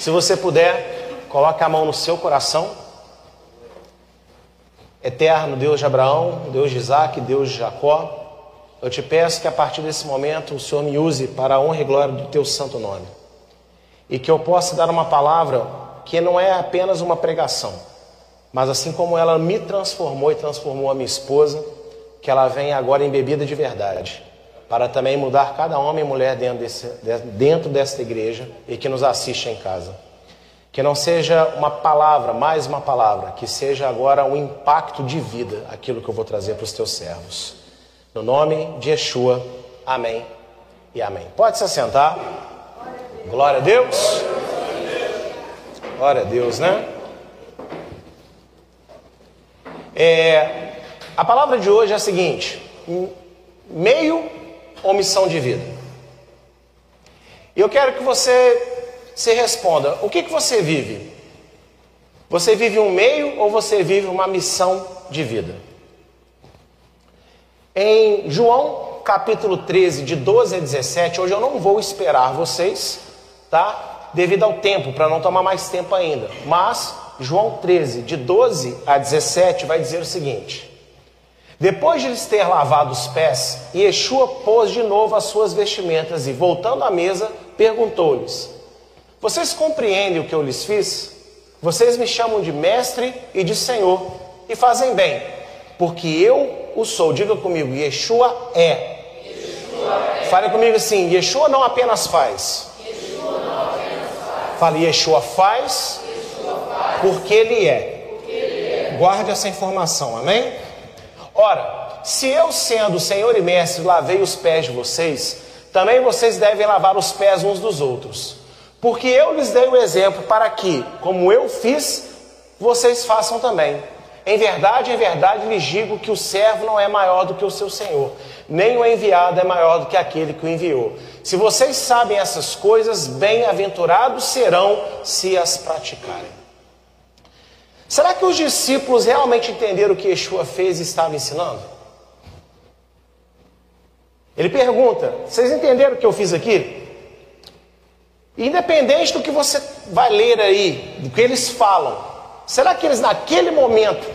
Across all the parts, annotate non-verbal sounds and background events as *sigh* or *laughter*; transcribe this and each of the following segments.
Se você puder, coloque a mão no seu coração. Eterno Deus de Abraão, Deus de Isaac, Deus de Jacó, eu te peço que a partir desse momento o Senhor me use para a honra e glória do teu santo nome. E que eu possa dar uma palavra que não é apenas uma pregação, mas assim como ela me transformou e transformou a minha esposa, que ela venha agora embebida de verdade, para também mudar cada homem e mulher dentro, desse, dentro desta igreja e que nos assiste em casa. Que não seja uma palavra, mais uma palavra, que seja agora um impacto de vida aquilo que eu vou trazer para os teus servos. No nome de Yeshua, amém e amém. Pode se assentar. Glória a Deus. Glória a Deus, né? É, a palavra de hoje é a seguinte: meio ou missão de vida? E eu quero que você se responda: o que, que você vive? Você vive um meio ou você vive uma missão de vida? Em João capítulo 13, de 12 a 17, hoje eu não vou esperar vocês, tá? Devido ao tempo, para não tomar mais tempo ainda. Mas João 13, de 12 a 17, vai dizer o seguinte: Depois de lhes ter lavado os pés, Yeshua pôs de novo as suas vestimentas e, voltando à mesa, perguntou-lhes: vocês compreendem o que eu lhes fiz? Vocês me chamam de mestre e de senhor e fazem bem, porque eu o sou. Diga comigo, Yeshua é. Yeshua é. Fale comigo assim: Yeshua não apenas faz. Fale, Yeshua faz, Yeshua faz porque, ele é. porque ele é. Guarde essa informação, amém? Ora, se eu, sendo Senhor e Mestre, lavei os pés de vocês, também vocês devem lavar os pés uns dos outros. Porque eu lhes dei o exemplo para que, como eu fiz, vocês façam também. Em verdade, em verdade lhes digo que o servo não é maior do que o seu senhor, nem o enviado é maior do que aquele que o enviou. Se vocês sabem essas coisas, bem-aventurados serão se as praticarem. Será que os discípulos realmente entenderam o que Yeshua fez e estava ensinando? Ele pergunta: Vocês entenderam o que eu fiz aqui? Independente do que você vai ler aí, do que eles falam, será que eles naquele momento,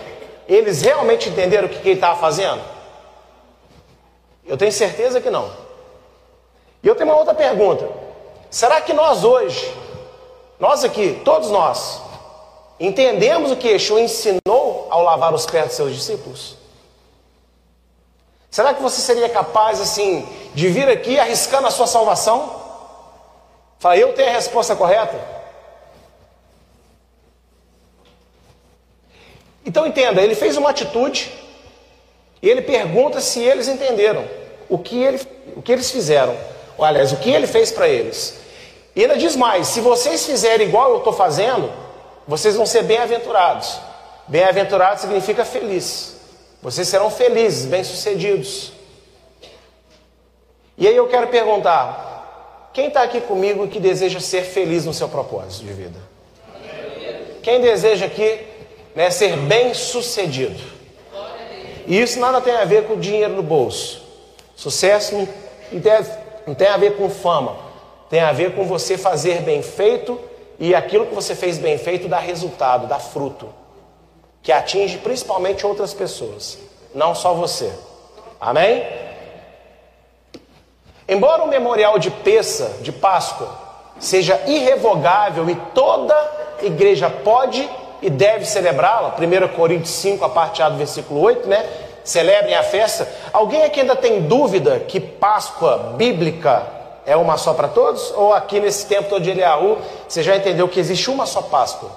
eles realmente entenderam o que, que ele estava fazendo? Eu tenho certeza que não. E eu tenho uma outra pergunta. Será que nós hoje, nós aqui, todos nós, entendemos o que Yeshua ensinou ao lavar os pés dos seus discípulos? Será que você seria capaz, assim, de vir aqui arriscando a sua salvação? Fala, eu tenho a resposta correta? Então entenda, ele fez uma atitude e ele pergunta se eles entenderam o que, ele, o que eles fizeram. Ou, aliás, o que ele fez para eles. E ainda diz mais: se vocês fizerem igual eu estou fazendo, vocês vão ser bem-aventurados. Bem-aventurado significa feliz. Vocês serão felizes, bem-sucedidos. E aí eu quero perguntar: quem está aqui comigo que deseja ser feliz no seu propósito de vida? Quem deseja aqui né, ser bem sucedido? E isso nada tem a ver com dinheiro no bolso. Sucesso não tem a ver com fama. Tem a ver com você fazer bem feito e aquilo que você fez bem feito dá resultado, dá fruto. Que atinge principalmente outras pessoas, não só você. Amém? Embora o memorial de Peça, de Páscoa, seja irrevogável e toda igreja pode e deve celebrá-la, 1 Coríntios 5, a parte A do versículo 8, né? Celebrem a festa. Alguém aqui ainda tem dúvida que Páscoa bíblica é uma só para todos? Ou aqui nesse tempo de Eliahu, você já entendeu que existe uma só Páscoa?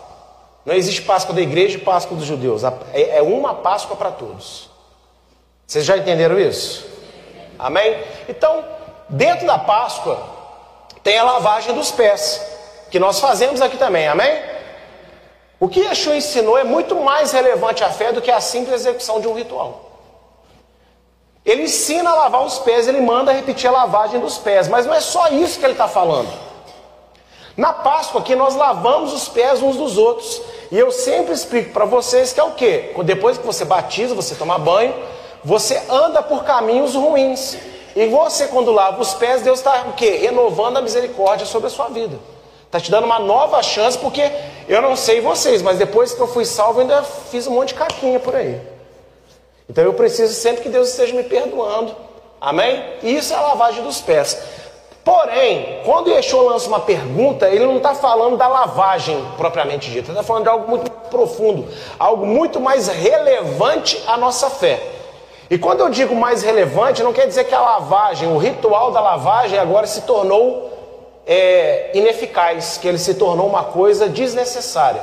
Não existe Páscoa da igreja e Páscoa dos judeus. É, é uma Páscoa para todos. Vocês já entenderam isso? Amém? Então, Dentro da Páscoa tem a lavagem dos pés, que nós fazemos aqui também, amém? O que Yeshua ensinou é muito mais relevante à fé do que a simples execução de um ritual. Ele ensina a lavar os pés, ele manda repetir a lavagem dos pés, mas não é só isso que ele está falando. Na Páscoa aqui nós lavamos os pés uns dos outros. E eu sempre explico para vocês que é o que? Depois que você batiza, você toma banho, você anda por caminhos ruins. E você, quando lava os pés, Deus está o quê? Renovando a misericórdia sobre a sua vida. Está te dando uma nova chance, porque eu não sei vocês, mas depois que eu fui salvo, ainda fiz um monte de caquinha por aí. Então eu preciso sempre que Deus esteja me perdoando. Amém? Isso é a lavagem dos pés. Porém, quando Yeshua lança uma pergunta, ele não está falando da lavagem propriamente dita, está falando de algo muito profundo, algo muito mais relevante à nossa fé. E quando eu digo mais relevante, não quer dizer que a lavagem, o ritual da lavagem agora se tornou é, ineficaz, que ele se tornou uma coisa desnecessária.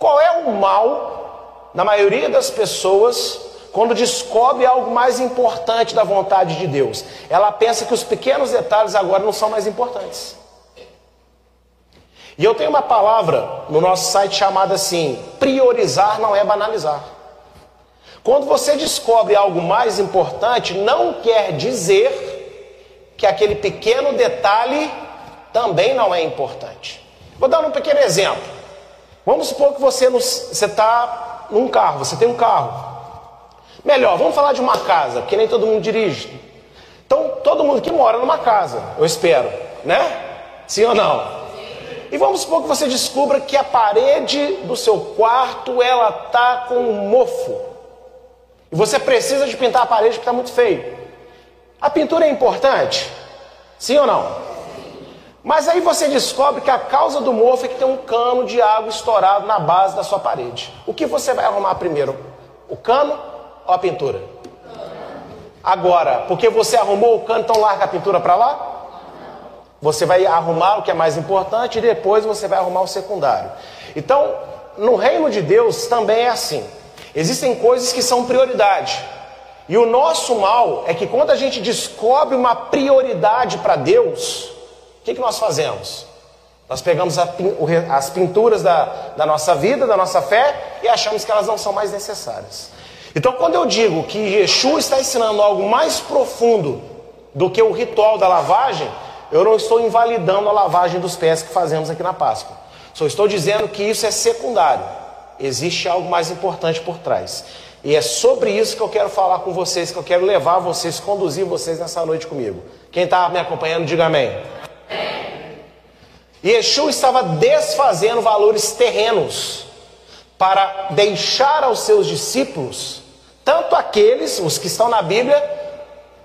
Qual é o mal, na maioria das pessoas, quando descobre algo mais importante da vontade de Deus, ela pensa que os pequenos detalhes agora não são mais importantes. E eu tenho uma palavra no nosso site chamada assim: priorizar não é banalizar. Quando você descobre algo mais importante, não quer dizer que aquele pequeno detalhe também não é importante. Vou dar um pequeno exemplo. Vamos supor que você está num carro, você tem um carro. Melhor, vamos falar de uma casa, porque nem todo mundo dirige. Então, todo mundo que mora numa casa, eu espero, né? Sim ou não? E vamos supor que você descubra que a parede do seu quarto ela tá com um mofo. E você precisa de pintar a parede porque está muito feio. A pintura é importante? Sim ou não? Mas aí você descobre que a causa do mofo é que tem um cano de água estourado na base da sua parede. O que você vai arrumar primeiro? O cano ou a pintura? Agora, porque você arrumou o cano, então larga a pintura para lá? Você vai arrumar o que é mais importante e depois você vai arrumar o secundário. Então, no reino de Deus também é assim. Existem coisas que são prioridade. E o nosso mal é que quando a gente descobre uma prioridade para Deus, o que, que nós fazemos? Nós pegamos a, as pinturas da, da nossa vida, da nossa fé, e achamos que elas não são mais necessárias. Então, quando eu digo que Yeshua está ensinando algo mais profundo do que o ritual da lavagem, eu não estou invalidando a lavagem dos pés que fazemos aqui na Páscoa. Só estou dizendo que isso é secundário. Existe algo mais importante por trás. E é sobre isso que eu quero falar com vocês, que eu quero levar vocês, conduzir vocês nessa noite comigo. Quem está me acompanhando, diga amém. Yeshua estava desfazendo valores terrenos para deixar aos seus discípulos tanto aqueles, os que estão na Bíblia,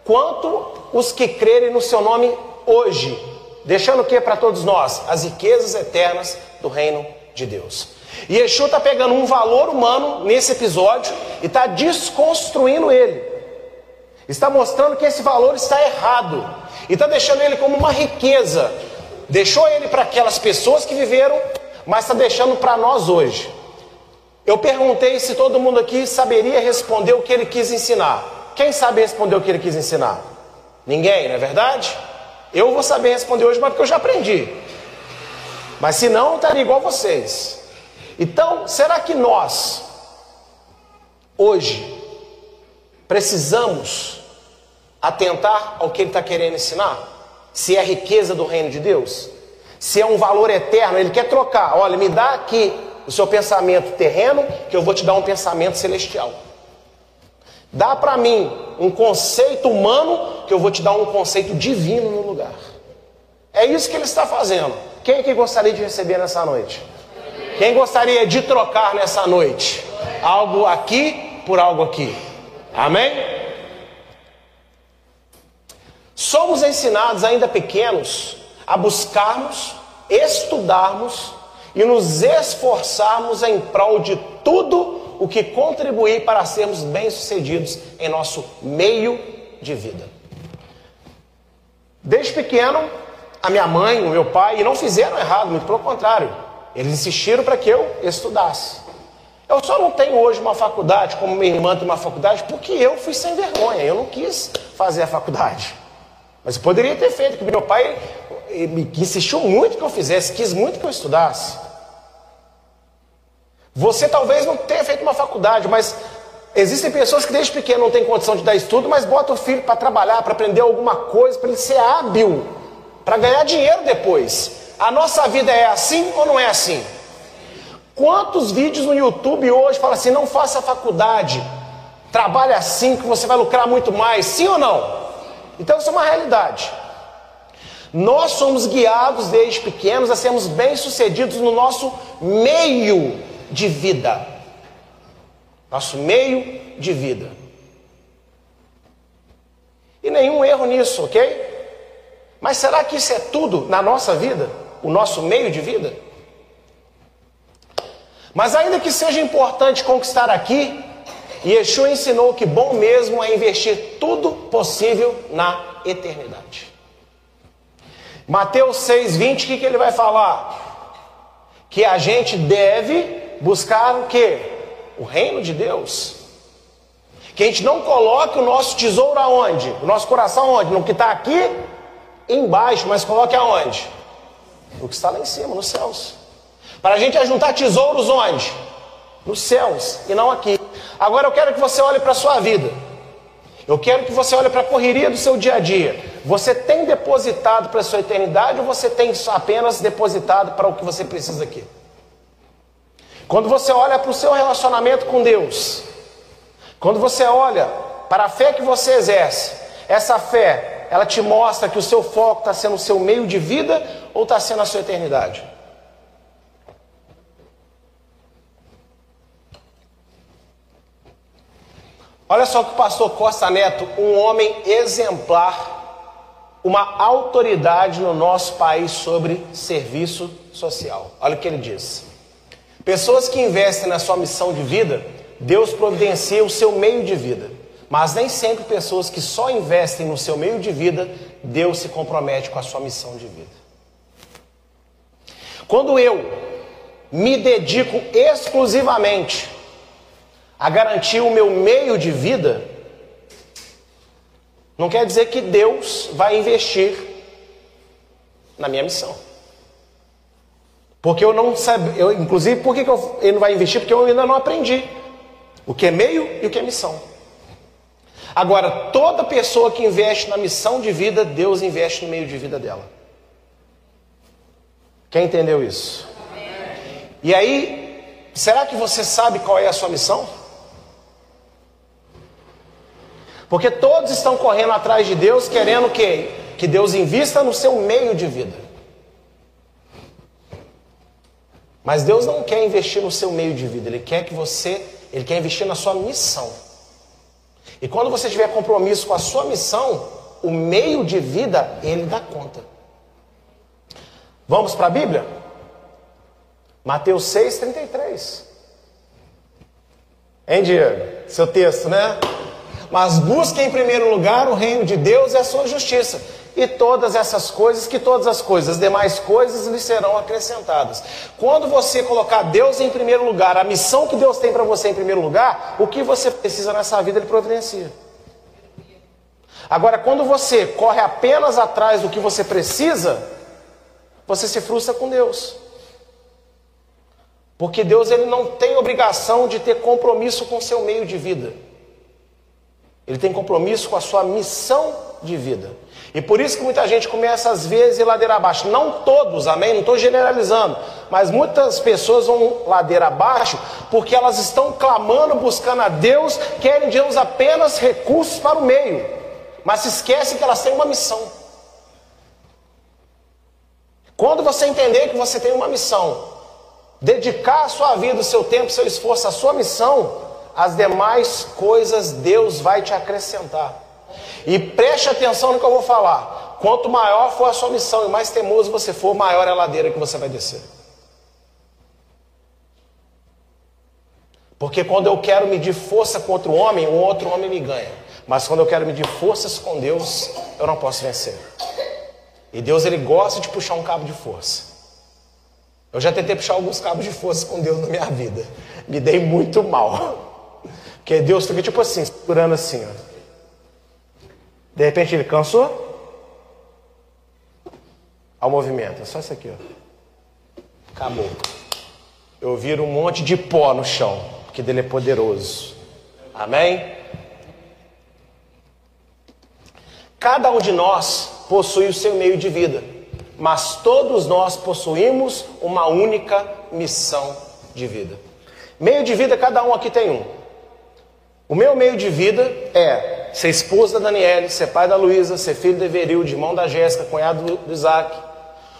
quanto os que crerem no seu nome hoje, deixando o que para todos nós? As riquezas eternas do reino de Deus. E Yeshua está pegando um valor humano nesse episódio e está desconstruindo ele. Está mostrando que esse valor está errado. E está deixando ele como uma riqueza. Deixou ele para aquelas pessoas que viveram, mas está deixando para nós hoje. Eu perguntei se todo mundo aqui saberia responder o que ele quis ensinar. Quem sabe responder o que ele quis ensinar? Ninguém, não é verdade? Eu vou saber responder hoje, mas porque eu já aprendi. Mas se não, estaria igual vocês. Então, será que nós, hoje, precisamos atentar ao que ele está querendo ensinar? Se é riqueza do reino de Deus? Se é um valor eterno, ele quer trocar. Olha, me dá aqui o seu pensamento terreno, que eu vou te dar um pensamento celestial. Dá para mim um conceito humano, que eu vou te dar um conceito divino no lugar. É isso que ele está fazendo. Quem é que gostaria de receber nessa noite? Quem gostaria de trocar nessa noite? Algo aqui por algo aqui. Amém? Somos ensinados ainda pequenos a buscarmos, estudarmos e nos esforçarmos em prol de tudo o que contribuir para sermos bem-sucedidos em nosso meio de vida. Desde pequeno, a minha mãe, o meu pai, não fizeram errado, muito pelo contrário, eles insistiram para que eu estudasse. Eu só não tenho hoje uma faculdade, como minha irmã tem uma faculdade, porque eu fui sem vergonha, eu não quis fazer a faculdade. Mas eu poderia ter feito, porque meu pai insistiu muito que eu fizesse, quis muito que eu estudasse. Você talvez não tenha feito uma faculdade, mas existem pessoas que desde pequeno não têm condição de dar estudo, mas botam o filho para trabalhar, para aprender alguma coisa, para ele ser hábil, para ganhar dinheiro depois. A nossa vida é assim ou não é assim? Quantos vídeos no YouTube hoje falam assim: não faça faculdade, trabalhe assim que você vai lucrar muito mais, sim ou não? Então isso é uma realidade. Nós somos guiados desde pequenos a sermos bem-sucedidos no nosso meio de vida. Nosso meio de vida. E nenhum erro nisso, ok? Mas será que isso é tudo na nossa vida? O nosso meio de vida? Mas ainda que seja importante conquistar aqui, Yeshua ensinou que bom mesmo é investir tudo possível na eternidade. Mateus 6,20, o que, que ele vai falar? Que a gente deve buscar o que? O reino de Deus. Que a gente não coloque o nosso tesouro aonde? O nosso coração aonde? No que está aqui embaixo, mas coloque aonde? No que está lá em cima, nos céus. Para a gente ajuntar tesouros onde? Nos céus e não aqui. Agora eu quero que você olhe para a sua vida. Eu quero que você olhe para a correria do seu dia a dia. Você tem depositado para a sua eternidade ou você tem apenas depositado para o que você precisa aqui? Quando você olha para o seu relacionamento com Deus, quando você olha para a fé que você exerce, essa fé, ela te mostra que o seu foco está sendo o seu meio de vida ou está sendo a sua eternidade? Olha só que o pastor Costa Neto, um homem exemplar, uma autoridade no nosso país sobre serviço social. Olha o que ele diz. Pessoas que investem na sua missão de vida, Deus providencia o seu meio de vida. Mas nem sempre pessoas que só investem no seu meio de vida, Deus se compromete com a sua missão de vida. Quando eu me dedico exclusivamente a garantir o meu meio de vida, não quer dizer que Deus vai investir na minha missão. Porque eu não sabe, eu, inclusive, por que, que eu, ele não vai investir? Porque eu ainda não aprendi o que é meio e o que é missão. Agora, toda pessoa que investe na missão de vida, Deus investe no meio de vida dela. Quem entendeu isso? E aí, será que você sabe qual é a sua missão? Porque todos estão correndo atrás de Deus, querendo que, que Deus invista no seu meio de vida. Mas Deus não quer investir no seu meio de vida, Ele quer que você, Ele quer investir na sua missão. E quando você tiver compromisso com a sua missão, o meio de vida, Ele dá conta. Vamos para a Bíblia? Mateus 6, 33. Hein, Diego? Seu texto, né? Mas busque em primeiro lugar o reino de Deus e a sua justiça. E todas essas coisas, que todas as coisas, as demais coisas lhe serão acrescentadas. Quando você colocar Deus em primeiro lugar, a missão que Deus tem para você em primeiro lugar, o que você precisa nessa vida, Ele providencia. Agora, quando você corre apenas atrás do que você precisa, você se frustra com Deus. Porque Deus ele não tem obrigação de ter compromisso com o seu meio de vida. Ele tem compromisso com a sua missão de vida. E por isso que muita gente começa às vezes ladeira abaixo. Não todos, amém? Não estou generalizando. Mas muitas pessoas vão ladeira abaixo porque elas estão clamando, buscando a Deus, querem de Deus apenas recursos para o meio. Mas se esquecem que elas têm uma missão. Quando você entender que você tem uma missão, dedicar a sua vida, o seu tempo, o seu esforço, a sua missão, as demais coisas Deus vai te acrescentar. E preste atenção no que eu vou falar. Quanto maior for a sua missão e mais teimoso você for, maior é a ladeira que você vai descer. Porque quando eu quero medir força contra o homem, o outro homem me ganha. Mas quando eu quero medir forças com Deus, eu não posso vencer. E Deus ele gosta de puxar um cabo de força. Eu já tentei puxar alguns cabos de força com Deus na minha vida. Me dei muito mal. Que Deus fica tipo assim, segurando assim, ó. De repente ele cansou. Ao movimento, é só isso aqui, ó. Acabou. Eu viro um monte de pó no chão, porque dele é poderoso. Amém? Cada um de nós possui o seu meio de vida, mas todos nós possuímos uma única missão de vida. Meio de vida, cada um aqui tem um. O meu meio de vida é ser esposa da Daniele, ser pai da Luísa, ser filho de Everilde, irmão da Jéssica, cunhado do Isaac.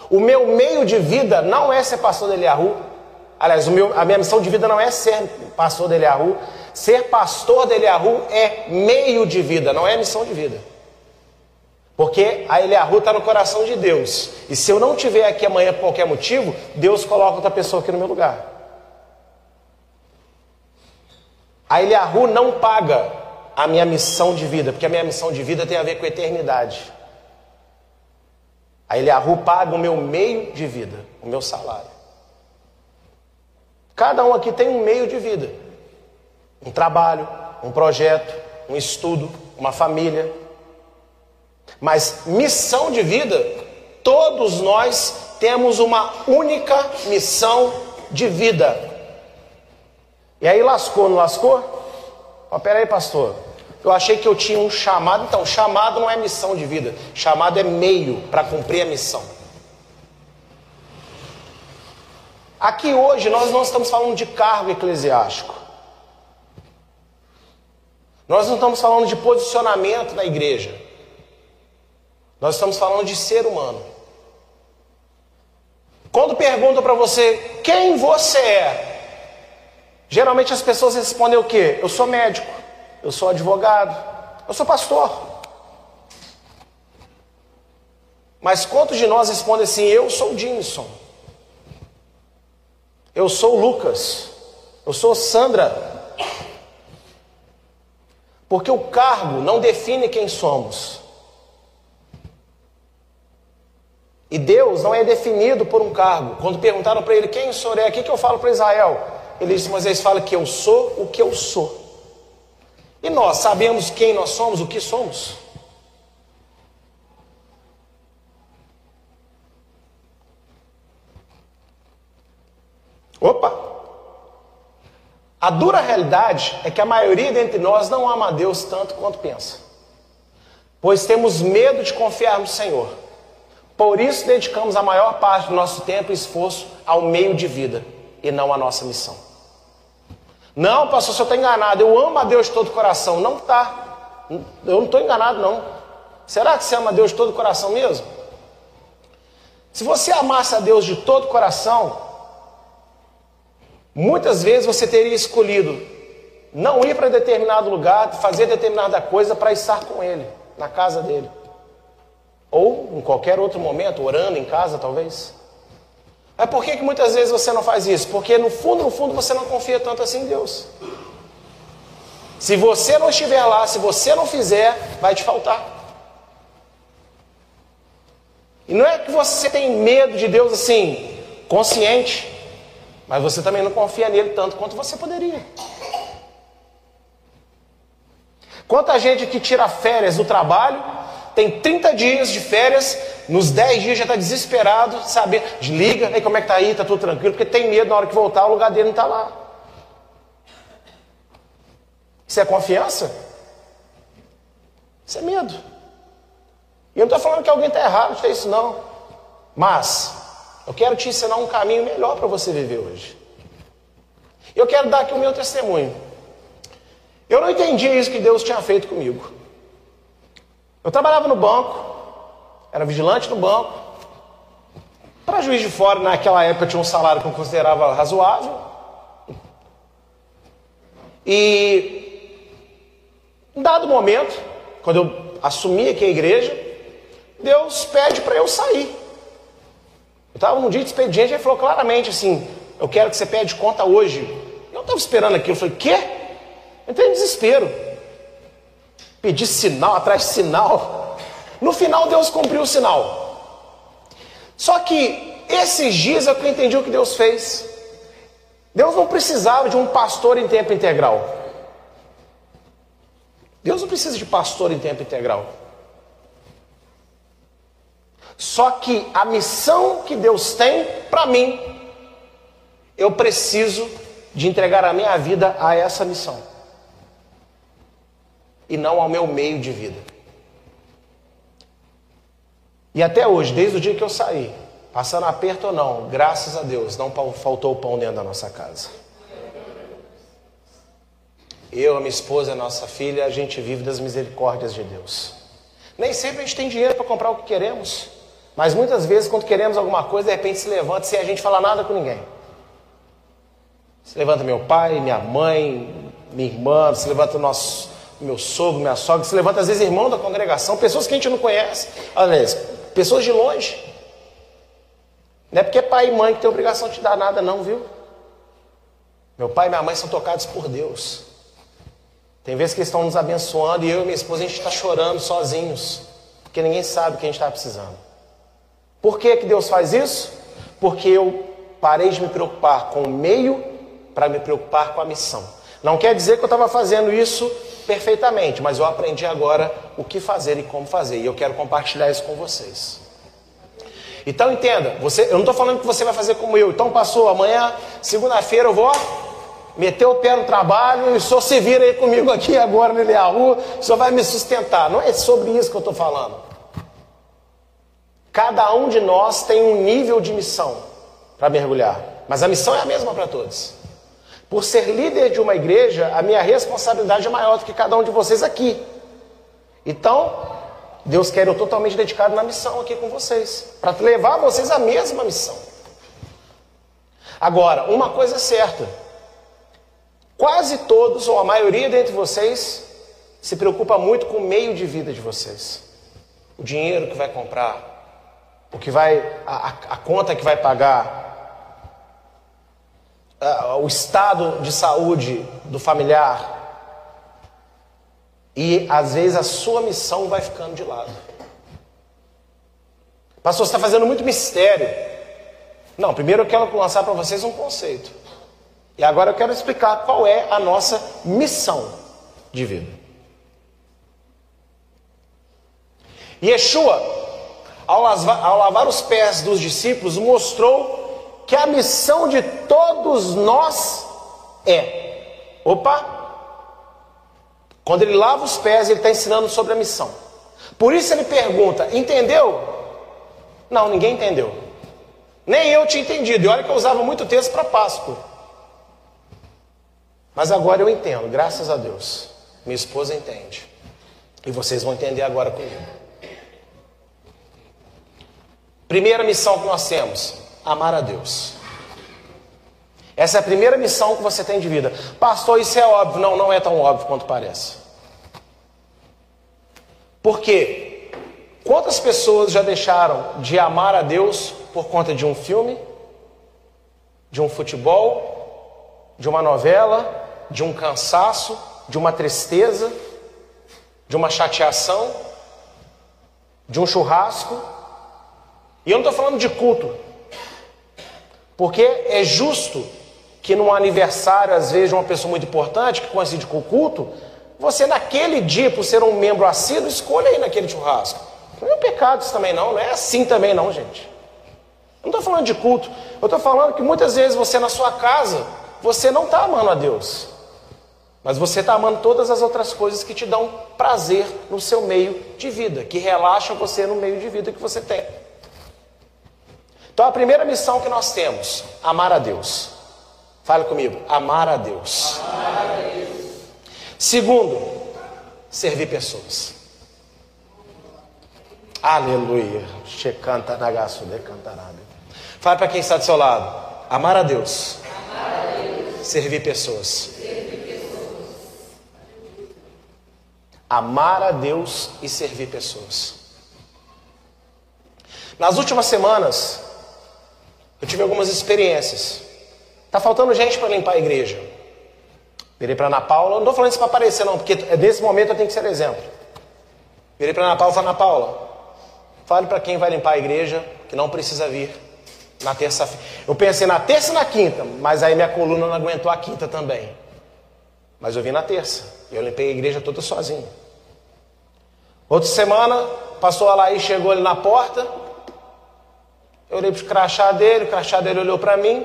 O meu meio de vida não é ser pastor de Eliahu. Aliás, meu, a minha missão de vida não é ser pastor de Eliahu. Ser pastor de Eliahu é meio de vida, não é missão de vida. Porque a Eliahu está no coração de Deus. E se eu não estiver aqui amanhã por qualquer motivo, Deus coloca outra pessoa aqui no meu lugar. A Eliahu não paga a minha missão de vida, porque a minha missão de vida tem a ver com a eternidade. A Eliahu paga o meu meio de vida, o meu salário. Cada um aqui tem um meio de vida: um trabalho, um projeto, um estudo, uma família. Mas missão de vida, todos nós temos uma única missão de vida. E aí lascou, não lascou? Ó, peraí, pastor. Eu achei que eu tinha um chamado. Então, chamado não é missão de vida. Chamado é meio para cumprir a missão. Aqui hoje nós não estamos falando de cargo eclesiástico. Nós não estamos falando de posicionamento na igreja. Nós estamos falando de ser humano. Quando perguntam para você quem você é, geralmente as pessoas respondem o quê? Eu sou médico, eu sou advogado, eu sou pastor. Mas quantos de nós respondem assim: Eu sou Jimson, eu sou Lucas, eu sou Sandra? Porque o cargo não define quem somos. E Deus não é definido por um cargo. Quando perguntaram para ele quem o senhor é, o que, que eu falo para Israel? Ele disse, Moisés fala que eu sou o que eu sou. E nós sabemos quem nós somos, o que somos. Opa! A dura realidade é que a maioria dentre nós não ama a Deus tanto quanto pensa. Pois temos medo de confiar no Senhor. Por isso dedicamos a maior parte do nosso tempo e esforço ao meio de vida e não à nossa missão. Não, pastor, você está enganado. Eu amo a Deus de todo o coração. Não está. Eu não estou enganado, não. Será que você ama a Deus de todo o coração mesmo? Se você amasse a Deus de todo o coração, muitas vezes você teria escolhido não ir para determinado lugar, fazer determinada coisa para estar com Ele, na casa dele. Ou em qualquer outro momento, orando em casa, talvez. Mas por que, que muitas vezes você não faz isso? Porque no fundo, no fundo, você não confia tanto assim em Deus. Se você não estiver lá, se você não fizer, vai te faltar. E não é que você tem medo de Deus assim, consciente, mas você também não confia nele tanto quanto você poderia. Quanta gente que tira férias do trabalho tem 30 dias de férias, nos 10 dias já está desesperado, saber, desliga, aí como é que tá aí, tá tudo tranquilo, porque tem medo na hora que voltar, o lugar dele não está lá. Isso é confiança? Isso é medo. E eu não estou falando que alguém está errado de ter isso, não. Mas, eu quero te ensinar um caminho melhor para você viver hoje. Eu quero dar aqui o meu testemunho. Eu não entendi isso que Deus tinha feito comigo. Eu trabalhava no banco, era vigilante no banco. Para juiz de fora, naquela época, tinha um salário que eu considerava razoável. E, em dado momento, quando eu assumi aqui a igreja, Deus pede para eu sair. Eu estava num dia de expediente ele falou claramente assim: Eu quero que você pede conta hoje. Eu estava esperando aquilo. Eu falei: Quê? Eu entrei em desespero pedir sinal atrás de sinal. No final, Deus cumpriu o sinal. Só que esses dias é que eu entendi o que Deus fez. Deus não precisava de um pastor em tempo integral. Deus não precisa de pastor em tempo integral. Só que a missão que Deus tem para mim, eu preciso de entregar a minha vida a essa missão e não ao meu meio de vida. E até hoje, desde o dia que eu saí, passando aperto ou não, graças a Deus, não faltou pão dentro da nossa casa. Eu, a minha esposa, a nossa filha, a gente vive das misericórdias de Deus. Nem sempre a gente tem dinheiro para comprar o que queremos, mas muitas vezes, quando queremos alguma coisa, de repente se levanta sem a gente falar nada com ninguém. Se levanta meu pai, minha mãe, minha irmã, se levanta o nosso, meu sogro, minha sogra, se levanta às vezes irmão da congregação, pessoas que a gente não conhece, aliás, pessoas de longe. Não é porque é pai e mãe que tem obrigação de te dar nada, não, viu? Meu pai e minha mãe são tocados por Deus. Tem vezes que eles estão nos abençoando e eu e minha esposa a gente está chorando sozinhos, porque ninguém sabe o que a gente está precisando. Por que, que Deus faz isso? Porque eu parei de me preocupar com o meio para me preocupar com a missão. Não quer dizer que eu estava fazendo isso perfeitamente, mas eu aprendi agora o que fazer e como fazer, e eu quero compartilhar isso com vocês. Então entenda, você, eu não estou falando que você vai fazer como eu. Então passou amanhã, segunda-feira eu vou meter o pé no trabalho e o senhor se vira aí comigo aqui agora no Eliahu, o senhor vai me sustentar. Não é sobre isso que eu estou falando. Cada um de nós tem um nível de missão para mergulhar, mas a missão é a mesma para todos. Por ser líder de uma igreja, a minha responsabilidade é maior do que cada um de vocês aqui. Então, Deus quer eu totalmente dedicado na missão aqui com vocês, para levar vocês à mesma missão. Agora, uma coisa é certa: quase todos, ou a maioria dentre vocês, se preocupa muito com o meio de vida de vocês. O dinheiro que vai comprar, o que vai, a, a conta que vai pagar, a, o estado de saúde do familiar, e às vezes a sua missão vai ficando de lado. Pastor, você está fazendo muito mistério. Não, primeiro eu quero lançar para vocês um conceito. E agora eu quero explicar qual é a nossa missão de vida. Yeshua, ao ao lavar os pés dos discípulos, mostrou que a missão de todos nós é: opa, quando ele lava os pés, ele está ensinando sobre a missão. Por isso ele pergunta: entendeu? Não, ninguém entendeu. Nem eu tinha entendido. E olha que eu usava muito texto para Páscoa. Mas agora eu entendo, graças a Deus. Minha esposa entende. E vocês vão entender agora comigo. Primeira missão que nós temos: amar a Deus. Essa é a primeira missão que você tem de vida. Pastor, isso é óbvio. Não, não é tão óbvio quanto parece. Porque quantas pessoas já deixaram de amar a Deus por conta de um filme, de um futebol, de uma novela, de um cansaço, de uma tristeza, de uma chateação, de um churrasco? E eu não estou falando de culto, porque é justo que num aniversário, às vezes, de uma pessoa muito importante, que coincide com o culto, você naquele dia, por ser um membro assíduo, escolha ir naquele churrasco. Não é um pecado isso também não, não é assim também não, gente. Não estou falando de culto, eu estou falando que muitas vezes você na sua casa, você não está amando a Deus. Mas você está amando todas as outras coisas que te dão prazer no seu meio de vida, que relaxam você no meio de vida que você tem. Então a primeira missão que nós temos, amar a Deus. Fale comigo, amar a Deus. Amar a Deus. Segundo, servir pessoas. Aleluia. Checanta nagaço de cantarabe. Fale para quem está do seu lado. Amar a Deus. Amar a Deus. Servir pessoas. Amar a Deus e servir pessoas. Nas últimas semanas, eu tive algumas experiências. Tá faltando gente para limpar a igreja. Virei para Ana Paula, não estou falando isso para aparecer, não, porque nesse momento eu tenho que ser exemplo. Virei para Ana Paula e falei, Ana Paula, fale para quem vai limpar a igreja que não precisa vir na terça-feira. Eu pensei na terça e na quinta, mas aí minha coluna não aguentou a quinta também. Mas eu vim na terça, e eu limpei a igreja toda sozinho. Outra semana, pastor Alaí chegou ali na porta, eu olhei para o crachá dele, o crachá dele olhou para mim,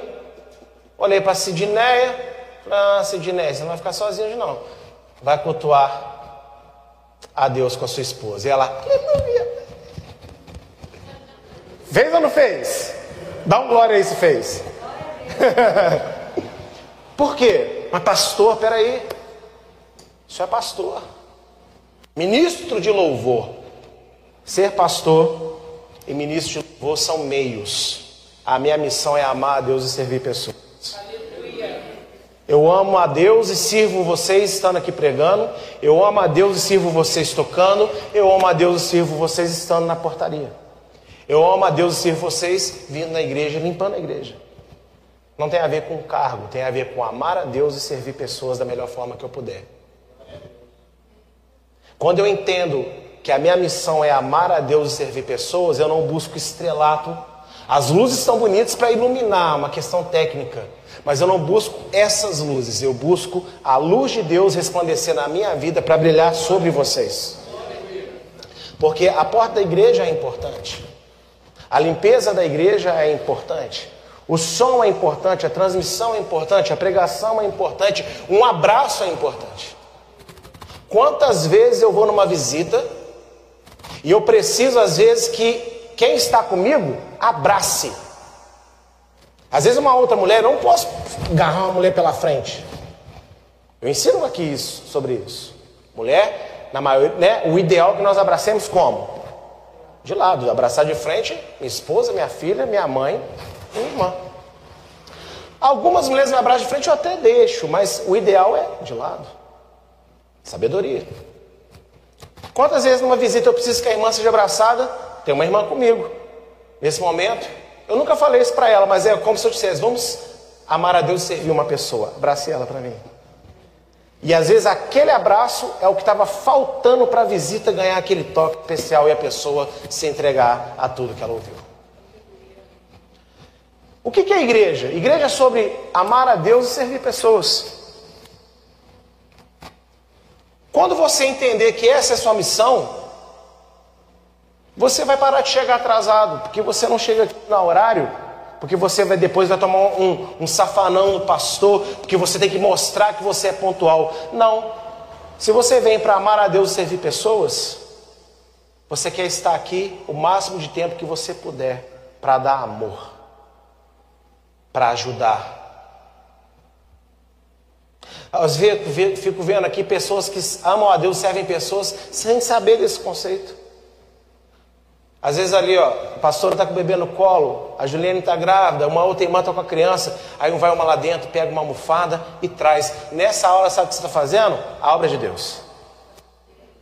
olhei para a Sidneia, ah, Sidney, você não vai ficar sozinho hoje não. Vai cultuar a Deus com a sua esposa. E ela, aleluia. Fez ou não fez? Dá um glória aí se fez. *laughs* Por quê? Mas pastor, peraí. Isso é pastor. Ministro de louvor. Ser pastor e ministro de louvor são meios. A minha missão é amar a Deus e servir pessoas. Eu amo a Deus e sirvo vocês estando aqui pregando. Eu amo a Deus e sirvo vocês tocando. Eu amo a Deus e sirvo vocês estando na portaria. Eu amo a Deus e sirvo vocês vindo na igreja, limpando a igreja. Não tem a ver com cargo, tem a ver com amar a Deus e servir pessoas da melhor forma que eu puder. Quando eu entendo que a minha missão é amar a Deus e servir pessoas, eu não busco estrelato. As luzes são bonitas para iluminar, uma questão técnica. Mas eu não busco essas luzes, eu busco a luz de Deus resplandecer na minha vida para brilhar sobre vocês. Porque a porta da igreja é importante, a limpeza da igreja é importante, o som é importante, a transmissão é importante, a pregação é importante, um abraço é importante. Quantas vezes eu vou numa visita e eu preciso, às vezes, que quem está comigo abrace. Às vezes uma outra mulher, eu não posso agarrar uma mulher pela frente. Eu ensino aqui isso, sobre isso. Mulher, na maioria, né, o ideal é que nós abracemos como? De lado, abraçar de frente, minha esposa, minha filha, minha mãe, minha irmã. Algumas mulheres me abraçam de frente, eu até deixo, mas o ideal é de lado. Sabedoria. Quantas vezes numa visita eu preciso que a irmã seja abraçada? Tem uma irmã comigo. Nesse momento, eu nunca falei isso para ela, mas é como se eu dissesse: vamos amar a Deus e servir uma pessoa. Abrace ela para mim. E às vezes aquele abraço é o que estava faltando para a visita ganhar aquele toque especial e a pessoa se entregar a tudo que ela ouviu. O que é igreja? Igreja é sobre amar a Deus e servir pessoas. Quando você entender que essa é a sua missão, você vai parar de chegar atrasado, porque você não chega no horário, porque você vai depois vai tomar um, um safanão no pastor, porque você tem que mostrar que você é pontual. Não. Se você vem para amar a Deus e servir pessoas, você quer estar aqui o máximo de tempo que você puder para dar amor, para ajudar. Às vezes fico vendo aqui pessoas que amam a Deus, servem pessoas sem saber desse conceito. Às vezes ali, ó, a pastora está com o bebê no colo, a Juliane está grávida, uma outra irmã está com a criança, aí um vai uma lá dentro, pega uma almofada e traz. Nessa hora, sabe o que você está fazendo? A obra de Deus.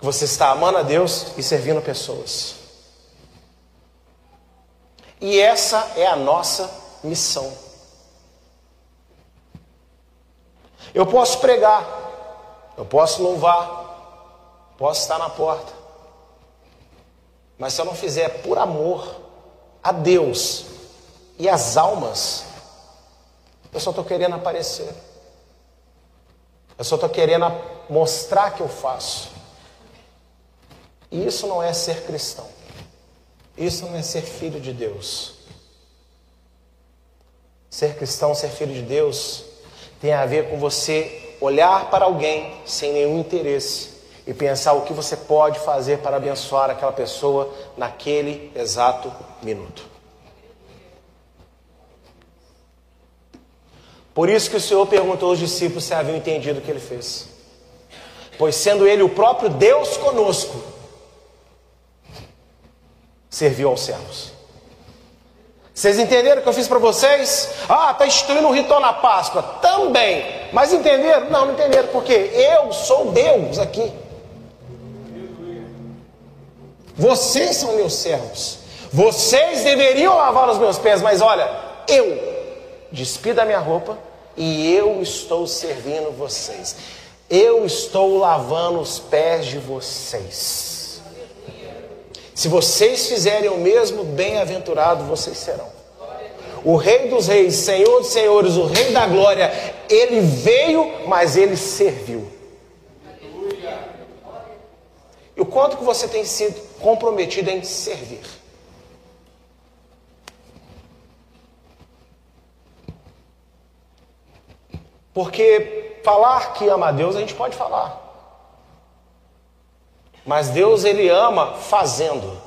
Você está amando a Deus e servindo pessoas. E essa é a nossa missão. Eu posso pregar, eu posso louvar, posso estar na porta. Mas se eu não fizer por amor a Deus e as almas, eu só estou querendo aparecer. Eu só estou querendo mostrar que eu faço. E isso não é ser cristão. Isso não é ser filho de Deus. Ser cristão, ser filho de Deus, tem a ver com você olhar para alguém sem nenhum interesse e pensar o que você pode fazer para abençoar aquela pessoa naquele exato minuto. Por isso que o Senhor perguntou aos discípulos se haviam entendido o que ele fez. Pois sendo ele o próprio Deus conosco, serviu aos servos. Vocês entenderam o que eu fiz para vocês? Ah, está instituindo um ritual na Páscoa. Também. Mas entenderam? Não, não entenderam. Porque eu sou Deus aqui. Vocês são meus servos. Vocês deveriam lavar os meus pés, mas olha, eu despido a minha roupa e eu estou servindo vocês. Eu estou lavando os pés de vocês. Se vocês fizerem o mesmo, bem-aventurado vocês serão. O Rei dos Reis, Senhor dos Senhores, o Rei da Glória, ele veio, mas ele serviu. E o quanto que você tem sido comprometido em servir. Porque falar que ama a Deus a gente pode falar. Mas Deus ele ama fazendo,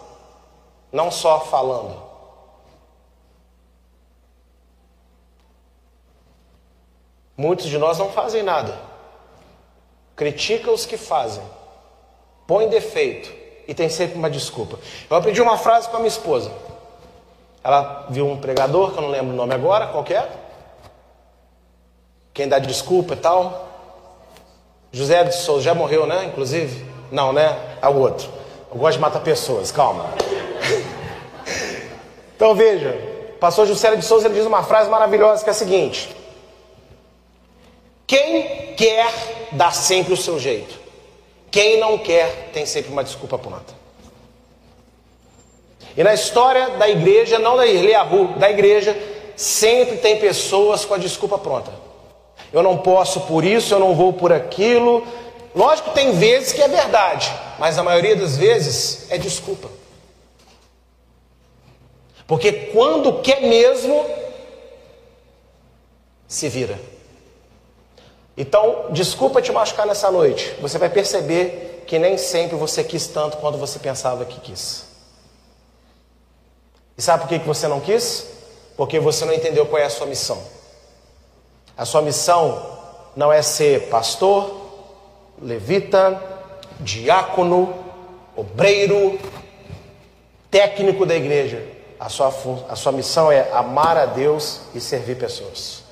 não só falando. Muitos de nós não fazem nada. critica os que fazem, põe defeito e tem sempre uma desculpa. Eu aprendi uma frase com a minha esposa. Ela viu um pregador, que eu não lembro o nome agora, qualquer. É? Quem dá desculpa e tal. José de Souza já morreu, né? Inclusive? Não, né? É o outro. Eu gosto de matar pessoas, calma. *laughs* então veja, pastor José de Souza ele diz uma frase maravilhosa que é a seguinte: Quem quer dá sempre o seu jeito. Quem não quer tem sempre uma desculpa pronta. E na história da igreja, não da Eliahu, da igreja, sempre tem pessoas com a desculpa pronta. Eu não posso por isso, eu não vou por aquilo. Lógico, tem vezes que é verdade, mas a maioria das vezes é desculpa. Porque quando quer mesmo, se vira. Então, desculpa te machucar nessa noite. Você vai perceber que nem sempre você quis tanto quanto você pensava que quis. E sabe por que você não quis? Porque você não entendeu qual é a sua missão. A sua missão não é ser pastor, levita, diácono, obreiro, técnico da igreja. A sua, a sua missão é amar a Deus e servir pessoas.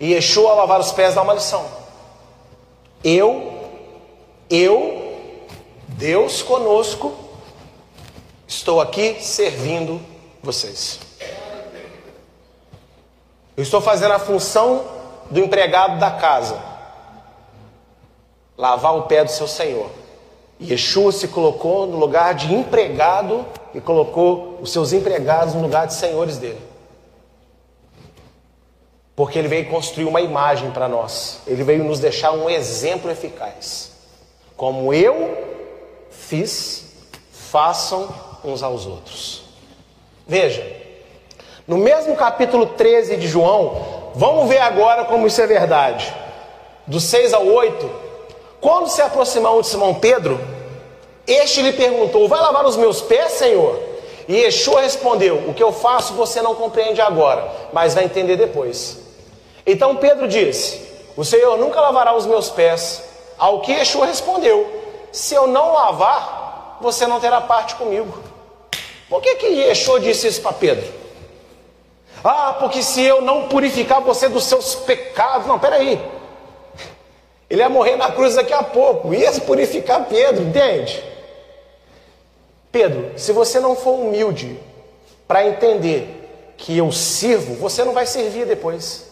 E Yeshua lavar os pés dá uma lição. Eu, eu, Deus conosco, estou aqui servindo vocês. Eu estou fazendo a função do empregado da casa, lavar o pé do seu senhor. E Yeshua se colocou no lugar de empregado e colocou os seus empregados no lugar de senhores dele. Porque ele veio construir uma imagem para nós. Ele veio nos deixar um exemplo eficaz. Como eu fiz, façam uns aos outros. Veja, no mesmo capítulo 13 de João, Vamos ver agora como isso é verdade. Do 6 ao 8, quando se aproximou de Simão Pedro, este lhe perguntou: Vai lavar os meus pés, Senhor? E Yeshua respondeu: O que eu faço você não compreende agora, mas vai entender depois. Então Pedro disse: O Senhor nunca lavará os meus pés. Ao que Yeshua respondeu: Se eu não lavar, você não terá parte comigo. Por que que Yeshua disse isso para Pedro? Ah, porque se eu não purificar você dos seus pecados. Não, peraí. Ele ia morrer na cruz daqui a pouco. Ia purificar Pedro, entende? Pedro, se você não for humilde para entender que eu sirvo, você não vai servir depois.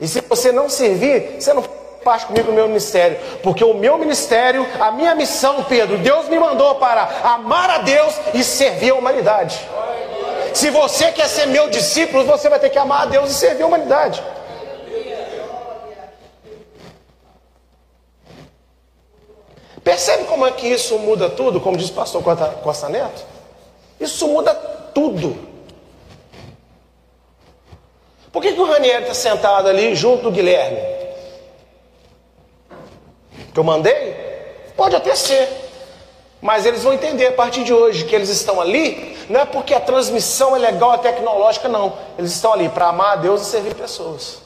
E se você não servir, você não parte comigo no meu ministério, porque o meu ministério, a minha missão, Pedro, Deus me mandou para amar a Deus e servir a humanidade. Se você quer ser meu discípulo, você vai ter que amar a Deus e servir a humanidade. Percebe como é que isso muda tudo, como diz o pastor Costa Neto? Isso muda tudo. Por que, que o Ranieri está sentado ali junto do Guilherme? Que eu mandei? Pode até ser. Mas eles vão entender a partir de hoje que eles estão ali, não é porque a transmissão é legal, é tecnológica, não. Eles estão ali para amar a Deus e servir pessoas.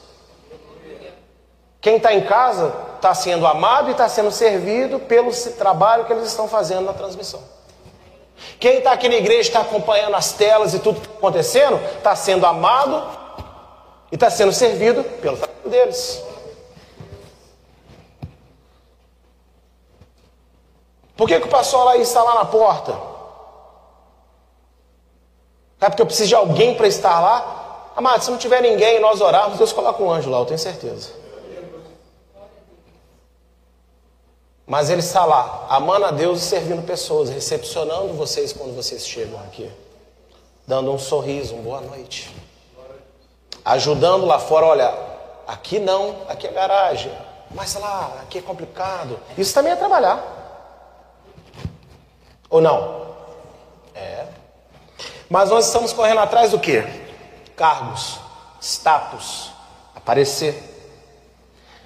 Quem está em casa está sendo amado e está sendo servido pelo trabalho que eles estão fazendo na transmissão. Quem está aqui na igreja está acompanhando as telas e tudo que está acontecendo, está sendo amado e está sendo servido pelo trabalho deles. Por que, que o pastor lá está lá na porta? É porque eu preciso de alguém para estar lá? Amado, se não tiver ninguém e nós orarmos, Deus coloca um anjo lá, eu tenho certeza. Mas ele está lá, amando a Deus e servindo pessoas, recepcionando vocês quando vocês chegam aqui, dando um sorriso, uma boa noite, ajudando lá fora. Olha, aqui não, aqui é garagem, mas lá, aqui é complicado. Isso também é trabalhar. Ou não? É. Mas nós estamos correndo atrás do que? Cargos, status, aparecer.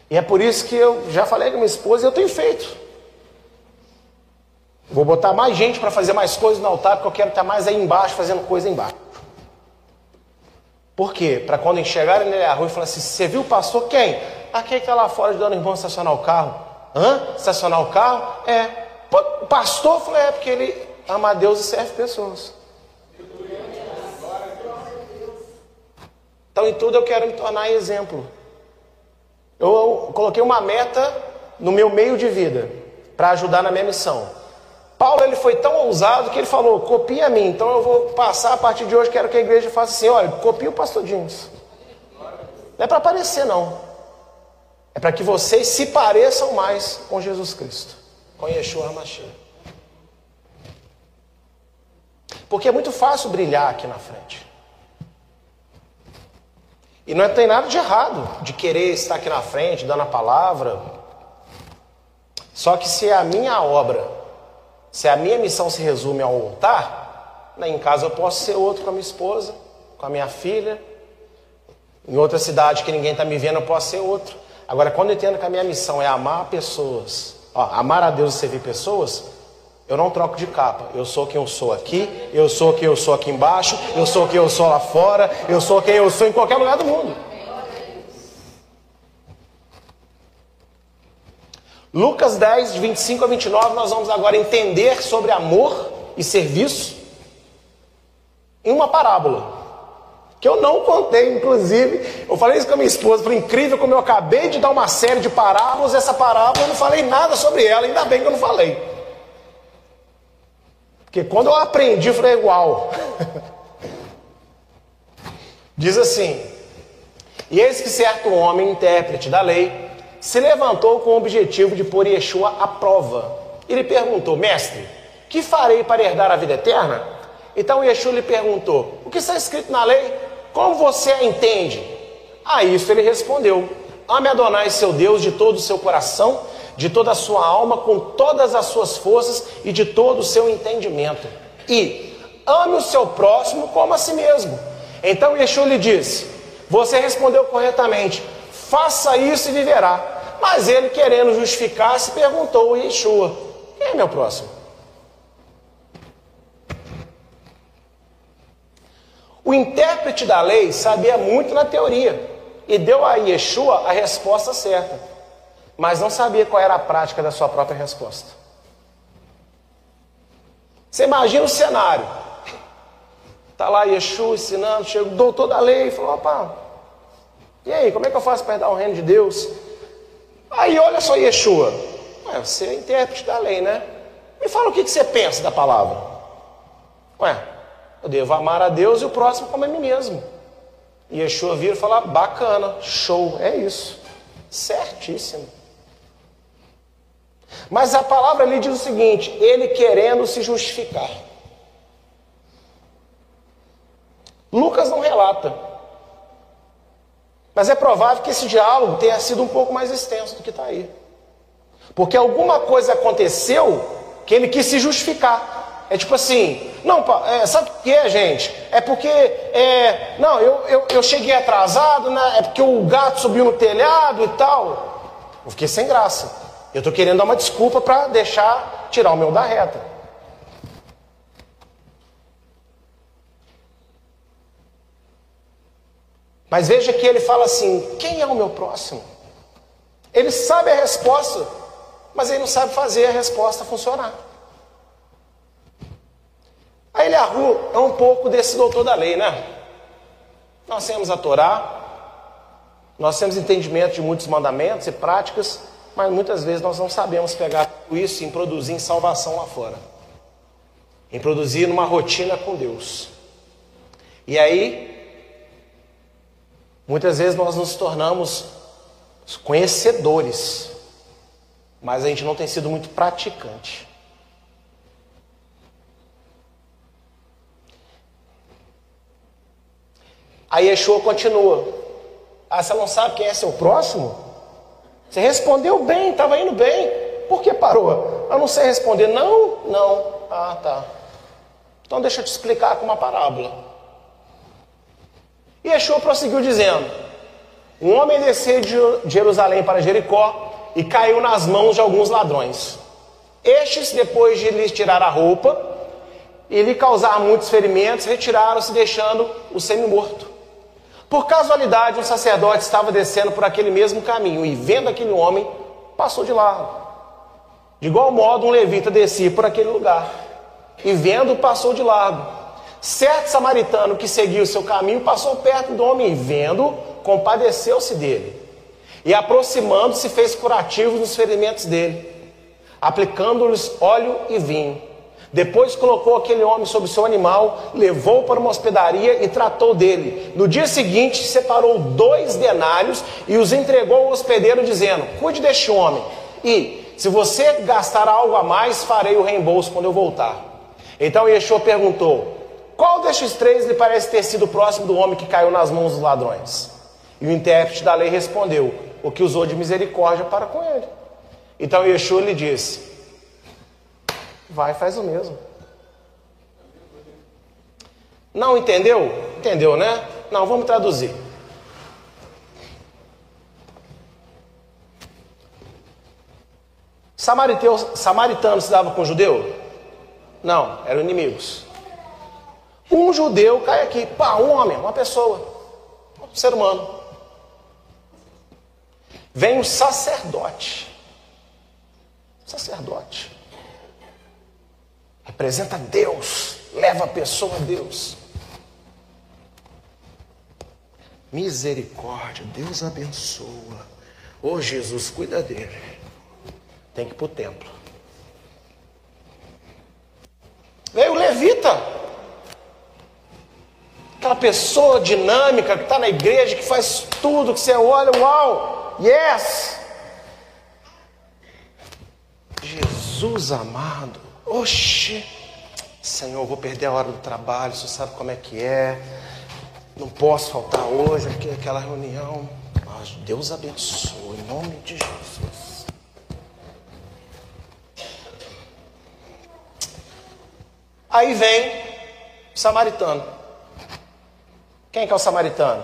E é por isso que eu já falei com minha esposa e eu tenho feito. Vou botar mais gente para fazer mais coisas no altar, porque eu quero estar mais aí embaixo fazendo coisa embaixo. Por quê? Para quando enxergarem nele a rua e falar assim: Você viu o pastor quem? Ah, quem está lá fora ajudando o irmão a estacionar o carro? Hã? Estacionar o carro? É. O pastor falou, é porque ele ama a Deus e serve pessoas. Então, em tudo eu quero me tornar exemplo. Eu coloquei uma meta no meu meio de vida para ajudar na minha missão. Paulo ele foi tão ousado que ele falou: copia a mim. Então eu vou passar a partir de hoje. Quero que a igreja faça assim: olha, copia o pastor Jeans. Não é para aparecer, não. É para que vocês se pareçam mais com Jesus Cristo, com Yeshua HaMashiach. Porque é muito fácil brilhar aqui na frente. E não tem nada de errado de querer estar aqui na frente, dando a palavra. Só que se é a minha obra, se a minha missão se resume ao altar, né, em casa eu posso ser outro com a minha esposa, com a minha filha. Em outra cidade que ninguém está me vendo, eu posso ser outro. Agora, quando eu entendo que a minha missão é amar pessoas, ó, amar a Deus e servir pessoas, eu não troco de capa. Eu sou quem eu sou aqui, eu sou quem eu sou aqui embaixo, eu sou quem eu sou lá fora, eu sou quem eu sou em qualquer lugar do mundo. Lucas 10, de 25 a 29, nós vamos agora entender sobre amor e serviço em uma parábola. Que eu não contei, inclusive, eu falei isso com a minha esposa, foi incrível como eu acabei de dar uma série de parábolas, essa parábola eu não falei nada sobre ela, ainda bem que eu não falei. Porque quando eu aprendi, eu falei, igual. *laughs* Diz assim: E eis que certo homem, intérprete da lei, se levantou com o objetivo de pôr Yeshua à prova. Ele perguntou: Mestre, que farei para herdar a vida eterna? Então Yeshua lhe perguntou: O que está escrito na lei? Como você a entende? A isso ele respondeu: Ame Adonai seu Deus de todo o seu coração de toda a sua alma, com todas as suas forças e de todo o seu entendimento. E ame o seu próximo como a si mesmo. Então Yeshua lhe disse: Você respondeu corretamente, faça isso e viverá. Mas ele, querendo justificar-se, perguntou a Yeshua: Quem é meu próximo? O intérprete da lei sabia muito na teoria e deu a Yeshua a resposta certa mas não sabia qual era a prática da sua própria resposta. Você imagina o cenário. Está lá Yeshua ensinando, chega o doutor da lei e falou, opa, e aí, como é que eu faço para dar o reino de Deus? Aí olha só Yeshua, Ué, você é intérprete da lei, né? Me fala o que, que você pensa da palavra. Ué, eu devo amar a Deus e o próximo como a mim mesmo. E Yeshua vira e fala, bacana, show, é isso. Certíssimo. Mas a palavra ali diz o seguinte: ele querendo se justificar. Lucas não relata. Mas é provável que esse diálogo tenha sido um pouco mais extenso do que está aí. Porque alguma coisa aconteceu que ele quis se justificar. É tipo assim, não, é, sabe o que é, gente? É porque, é, não, eu, eu, eu cheguei atrasado, né? é porque o gato subiu no telhado e tal. Eu fiquei sem graça. Eu estou querendo dar uma desculpa para deixar tirar o meu da reta. Mas veja que ele fala assim: quem é o meu próximo? Ele sabe a resposta, mas ele não sabe fazer a resposta funcionar. Aí ele arrua é um pouco desse doutor da lei, né? Nós temos a Torá, nós temos entendimento de muitos mandamentos e práticas, mas muitas vezes nós não sabemos pegar isso em produzir em salvação lá fora, em produzir numa rotina com Deus. E aí, muitas vezes nós nos tornamos conhecedores, mas a gente não tem sido muito praticante. Aí Yeshua continua. Ah, você não sabe quem é seu próximo? Você respondeu bem, estava indo bem. Por que parou? Eu não sei responder. Não, não. Ah, tá. Então deixa eu te explicar com uma parábola. E Yeshua prosseguiu dizendo: Um homem desceu de Jerusalém para Jericó e caiu nas mãos de alguns ladrões. Estes, depois de lhes tirar a roupa e lhe causar muitos ferimentos, retiraram-se, deixando o semi-morto. Por casualidade, um sacerdote estava descendo por aquele mesmo caminho e, vendo aquele homem, passou de largo. De igual modo, um levita descia por aquele lugar e, vendo, passou de largo. Certo samaritano que seguia o seu caminho passou perto do homem e, vendo, compadeceu-se dele. E, aproximando-se, fez curativos nos ferimentos dele, aplicando-lhes óleo e vinho. Depois colocou aquele homem sobre seu animal, levou para uma hospedaria e tratou dele. No dia seguinte, separou dois denários e os entregou ao hospedeiro, dizendo: Cuide deste homem, e se você gastar algo a mais, farei o reembolso quando eu voltar. Então Yeshua perguntou: Qual destes três lhe parece ter sido próximo do homem que caiu nas mãos dos ladrões? E o intérprete da lei respondeu: O que usou de misericórdia para com ele. Então Yeshua lhe disse: Vai, faz o mesmo. Não entendeu? Entendeu, né? Não, vamos traduzir. Samariteu, samaritano se dava com judeu? Não, eram inimigos. Um judeu cai aqui, pá, um homem, uma pessoa, um ser humano. Vem o sacerdote. Sacerdote. Representa Deus, leva a pessoa a Deus. Misericórdia, Deus abençoa. Ô oh, Jesus, cuida dele. Tem que ir para o templo. Veio o levita. Aquela pessoa dinâmica que está na igreja, que faz tudo, que você olha, uau, yes. Jesus amado. Oxe, Senhor, vou perder a hora do trabalho, você sabe como é que é. Não posso faltar hoje, aquela reunião. Mas Deus abençoe, em nome de Jesus. Aí vem o samaritano. Quem que é o samaritano?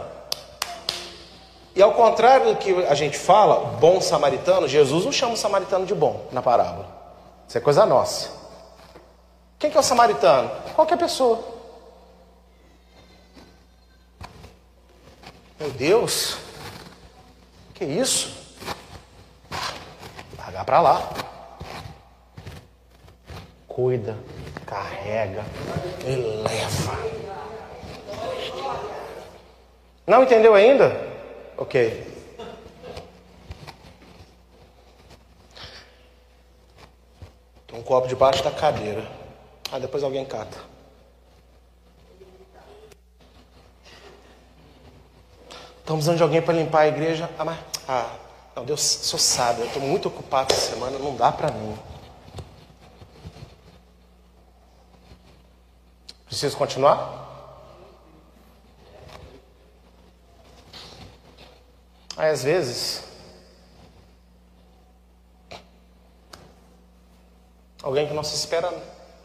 E ao contrário do que a gente fala, bom samaritano, Jesus não chama o samaritano de bom na parábola. Isso é coisa nossa. Quem que é o samaritano? Qualquer pessoa. Meu Deus, que isso? Largar para lá. Cuida, carrega, eleva. Não entendeu ainda? Ok. Tem um copo debaixo da cadeira. Ah, depois alguém cata. Estamos precisando de alguém para limpar a igreja. Ah, mas, ah, não, Deus, só sabe, eu estou muito ocupado essa semana, não dá para mim. Preciso continuar? Aí às vezes alguém que não se espera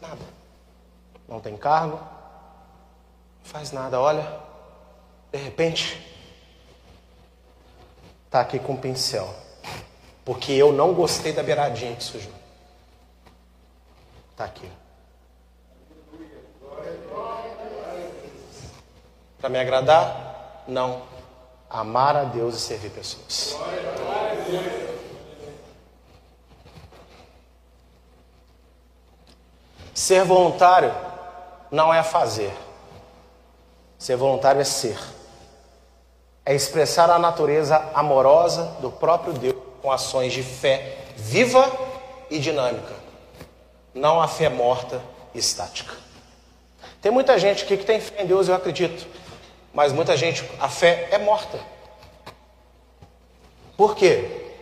nada não tem cargo, não faz nada, olha, de repente, está aqui com um pincel, porque eu não gostei da beiradinha que sujou. Está aqui. Para me agradar? Não. Amar a Deus e servir pessoas. Ser voluntário não é fazer. Ser voluntário é ser. É expressar a natureza amorosa do próprio Deus com ações de fé viva e dinâmica. Não a fé morta e estática. Tem muita gente aqui que tem fé em Deus, eu acredito. Mas muita gente, a fé é morta. Por quê?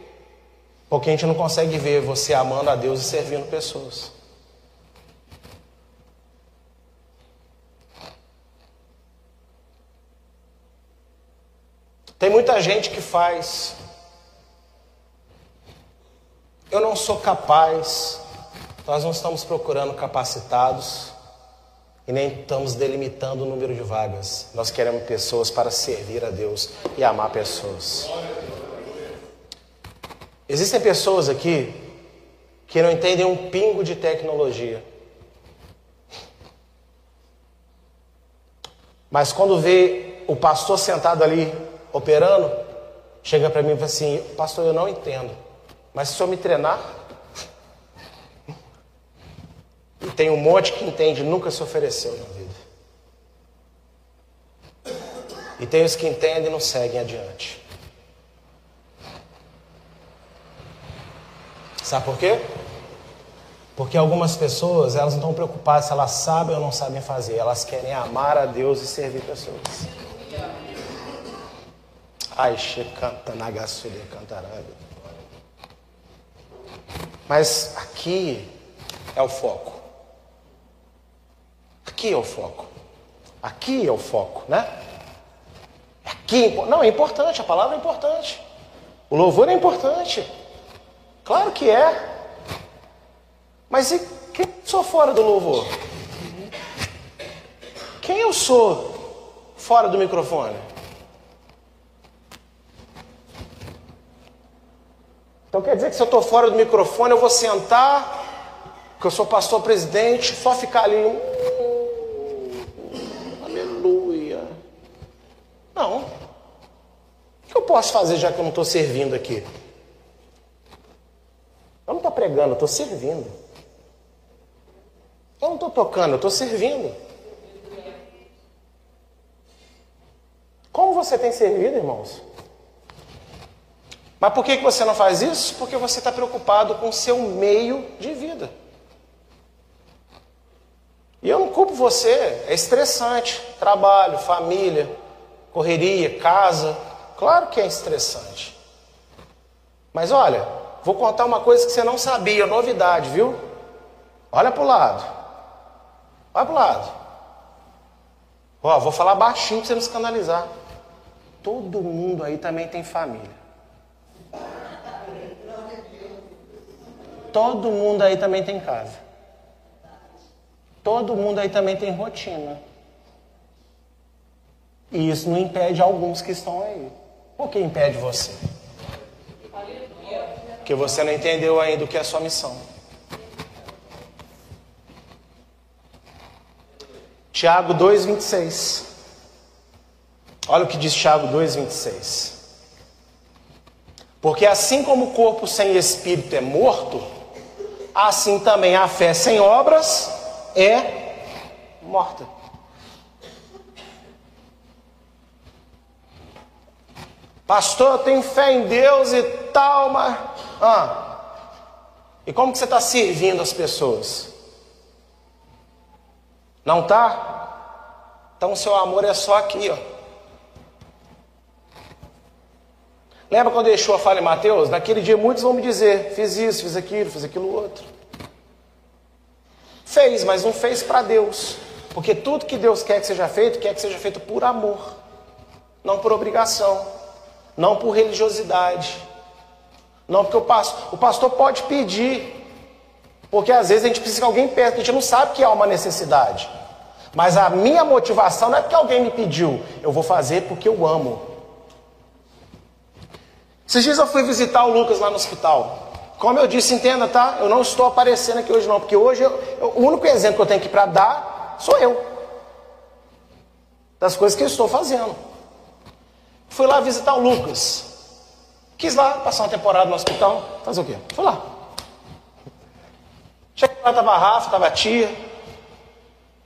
Porque a gente não consegue ver você amando a Deus e servindo pessoas. Tem muita gente que faz. Eu não sou capaz, nós não estamos procurando capacitados e nem estamos delimitando o número de vagas. Nós queremos pessoas para servir a Deus e amar pessoas. Existem pessoas aqui que não entendem um pingo de tecnologia. Mas quando vê o pastor sentado ali operando chega para mim e fala assim: Pastor, eu não entendo, mas se o senhor me treinar. E tem um monte que entende, nunca se ofereceu na vida. E tem os que entendem e não seguem adiante. Sabe por quê? Porque algumas pessoas, elas não estão preocupadas se elas sabem ou não sabem fazer. Elas querem amar a Deus e servir pessoas. Ai, canta nagasule cantarada. Mas aqui é o foco. Aqui é o foco. Aqui é o foco, né? Aqui, não, é importante, a palavra é importante. O louvor é importante. Claro que é. Mas e quem sou fora do louvor? Quem eu sou fora do microfone? Então quer dizer que se eu estou fora do microfone, eu vou sentar, que eu sou pastor presidente, só ficar ali. Hum, aleluia. Não. O que eu posso fazer já que eu não estou servindo aqui? Eu não estou pregando, eu estou servindo. Eu não estou tocando, eu estou servindo. Como você tem servido, irmãos? Mas por que você não faz isso? Porque você está preocupado com o seu meio de vida. E eu não culpo você, é estressante. Trabalho, família, correria, casa. Claro que é estressante. Mas olha, vou contar uma coisa que você não sabia, novidade, viu? Olha para o lado. Olha para o lado. Ó, vou falar baixinho para você não escandalizar. Todo mundo aí também tem família. Todo mundo aí também tem casa. Todo mundo aí também tem rotina. E isso não impede alguns que estão aí. O que impede você? Porque você não entendeu ainda o que é a sua missão. Tiago 2,26. Olha o que diz Tiago 2,26. Porque assim como o corpo sem espírito é morto, assim também a fé sem obras é morta. Pastor, eu tenho fé em Deus e tal, mas. Ah, e como que você está servindo as pessoas? Não tá? Então seu amor é só aqui, ó. Lembra quando Yeshua fala em Mateus? Naquele dia muitos vão me dizer: fiz isso, fiz aquilo, fiz aquilo outro. Fez, mas não fez para Deus. Porque tudo que Deus quer que seja feito, quer que seja feito por amor, não por obrigação, não por religiosidade. Não porque o pastor, o pastor pode pedir, porque às vezes a gente precisa que alguém peça, a gente não sabe que há uma necessidade. Mas a minha motivação não é porque alguém me pediu, eu vou fazer porque eu amo. Esses dias eu fui visitar o Lucas lá no hospital. Como eu disse, entenda, tá? Eu não estou aparecendo aqui hoje não, porque hoje eu, eu, o único exemplo que eu tenho aqui para dar sou eu. Das coisas que eu estou fazendo. Fui lá visitar o Lucas. Quis lá passar uma temporada no hospital. Fazer o quê? Fui lá. Cheguei lá, estava a Rafa, estava a tia.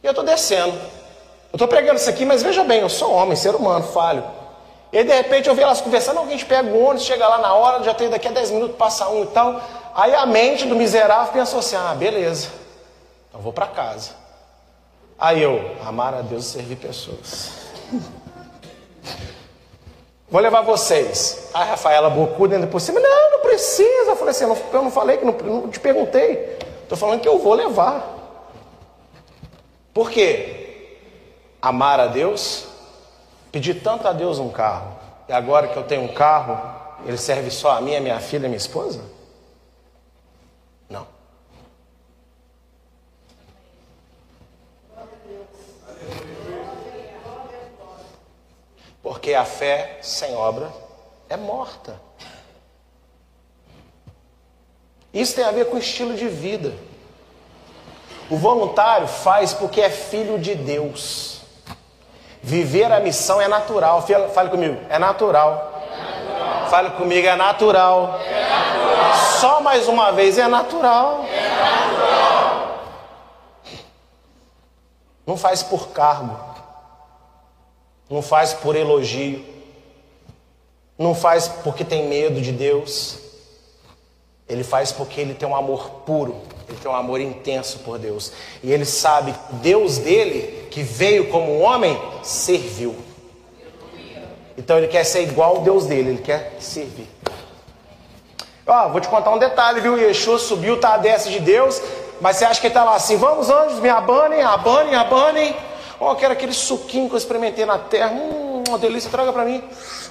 E eu estou descendo. Eu estou pregando isso aqui, mas veja bem, eu sou homem, ser humano, falho. E aí, de repente, eu vi elas conversando, alguém pega o ônibus, chega lá na hora, já tem daqui a 10 minutos, passa um e tal. Aí a mente do miserável pensou assim: ah, beleza, então vou para casa. Aí eu, amar a Deus e servir pessoas. *laughs* Vou levar vocês. A Rafaela bocuda ainda por cima, não, não precisa. Eu falei assim: eu não falei que não, não te perguntei. Estou falando que eu vou levar. Por quê? Amar a Deus Pedi tanto a Deus um carro, e agora que eu tenho um carro, ele serve só a mim, a minha filha e minha esposa? Não. Porque a fé sem obra é morta. Isso tem a ver com estilo de vida. O voluntário faz porque é filho de Deus. Viver a missão é natural. Fale comigo, é natural. É natural. Fale comigo, é natural. é natural. Só mais uma vez, é natural. É natural. Não faz por cargo. Não faz por elogio. Não faz porque tem medo de Deus. Ele faz porque ele tem um amor puro, ele tem um amor intenso por Deus. E ele sabe que Deus dele, que veio como homem, serviu. Então ele quer ser igual ao Deus dele, ele quer servir. Ó, vou te contar um detalhe, viu? Yeshua subiu, tá a destra de Deus, mas você acha que ele tá lá assim, vamos anjos, me abanem, abanem, abanem. Ó, oh, quero aquele suquinho que eu experimentei na terra. Hum, uma delícia, traga para mim.